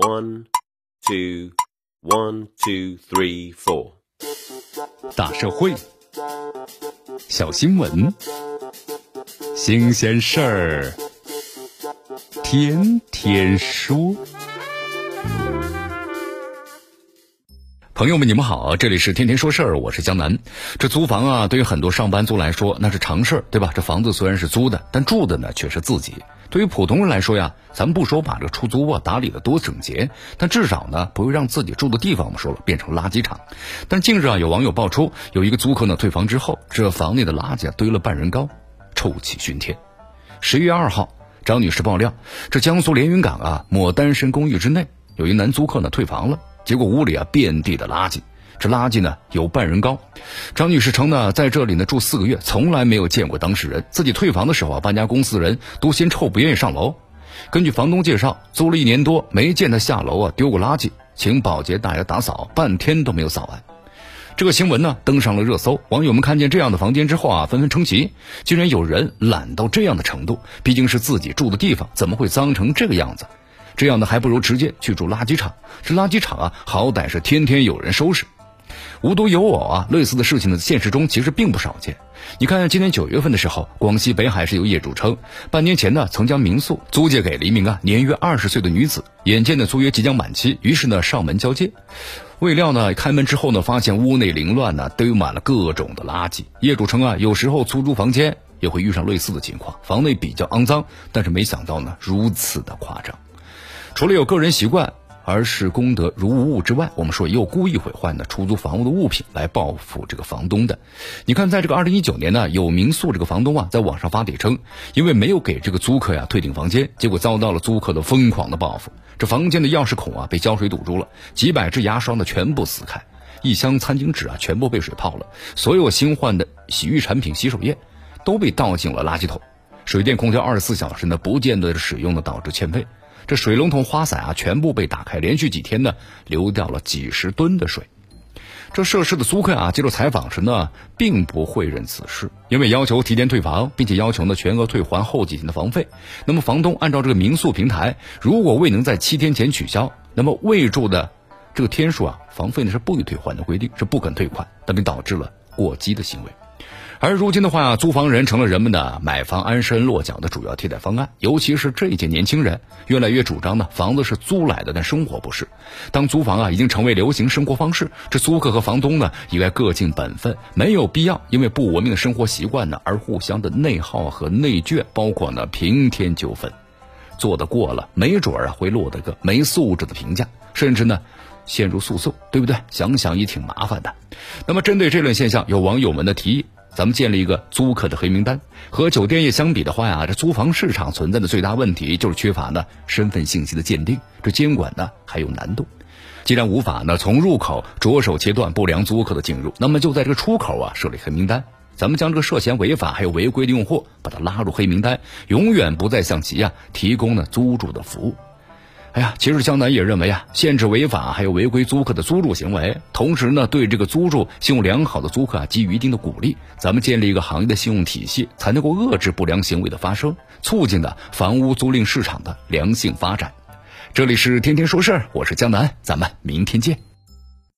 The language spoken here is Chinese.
One, two, one, two, three, four。大社会，小新闻，新鲜事儿，天天说。朋友们，你们好，这里是天天说事儿，我是江南。这租房啊，对于很多上班族来说，那是常事儿，对吧？这房子虽然是租的，但住的呢却是自己。对于普通人来说呀，咱们不说把这个出租屋啊打理的多整洁，但至少呢不会让自己住的地方，我们说了变成垃圾场。但近日啊，有网友爆出，有一个租客呢退房之后，这房内的垃圾啊堆了半人高，臭气熏天。十一月二号，张女士爆料，这江苏连云港啊某单身公寓之内，有一男租客呢退房了。结果屋里啊遍地的垃圾，这垃圾呢有半人高。张女士称呢，在这里呢住四个月，从来没有见过当事人。自己退房的时候啊，搬家公司的人都嫌臭，不愿意上楼。根据房东介绍，租了一年多，没见他下楼啊丢过垃圾，请保洁大爷打扫，半天都没有扫完。这个新闻呢登上了热搜，网友们看见这样的房间之后啊，纷纷称奇。竟然有人懒到这样的程度，毕竟是自己住的地方，怎么会脏成这个样子？这样的还不如直接去住垃圾场。这垃圾场啊，好歹是天天有人收拾。无独有偶啊，类似的事情呢，现实中其实并不少见。你看，今年九月份的时候，广西北海市有业主称，半年前呢，曾将民宿租借给了一名啊年约二十岁的女子。眼见呢租约即将满期，于是呢上门交接。未料呢开门之后呢，发现屋内凌乱呢，堆满了各种的垃圾。业主称啊，有时候出租房间也会遇上类似的情况，房内比较肮脏，但是没想到呢如此的夸张。除了有个人习惯，而是功德如无物之外，我们说也有故意毁坏呢出租房屋的物品来报复这个房东的。你看，在这个二零一九年呢，有民宿这个房东啊，在网上发帖称，因为没有给这个租客呀退订房间，结果遭到了租客的疯狂的报复。这房间的钥匙孔啊被胶水堵住了，几百支牙刷呢全部撕开，一箱餐巾纸啊全部被水泡了，所有新换的洗浴产品、洗手液都被倒进了垃圾桶。水电空调二十四小时呢不见得使用的导致欠费。这水龙头、花洒啊，全部被打开，连续几天呢，流掉了几十吨的水。这涉事的租客啊，接受采访时呢，并不会认此事，因为要求提前退房，并且要求呢全额退还后几天的房费。那么房东按照这个民宿平台，如果未能在七天前取消，那么未住的这个天数啊，房费呢是不予退还的规定，是不肯退款，那便导致了过激的行为。而如今的话，租房人成了人们的买房安身落脚的主要替代方案。尤其是这一届年轻人，越来越主张呢，房子是租来的，但生活不是。当租房啊已经成为流行生活方式，这租客和房东呢，应该各尽本分，没有必要因为不文明的生活习惯呢而互相的内耗和内卷，包括呢平添纠纷。做得过了，没准儿啊会落得个没素质的评价，甚至呢陷入诉讼，对不对？想想也挺麻烦的。那么针对这类现象，有网友们的提议。咱们建立一个租客的黑名单。和酒店业相比的话呀，这租房市场存在的最大问题就是缺乏呢身份信息的鉴定，这监管呢还有难度。既然无法呢从入口着手切断不良租客的进入，那么就在这个出口啊设立黑名单。咱们将这个涉嫌违法还有违规的用户，把他拉入黑名单，永远不再向其呀提供呢租住的服务。哎呀，其实江南也认为啊，限制违法还有违规租客的租住行为，同时呢，对这个租住信用良好的租客啊给予一定的鼓励。咱们建立一个行业的信用体系，才能够遏制不良行为的发生，促进的房屋租赁市场的良性发展。这里是天天说事儿，我是江南，咱们明天见。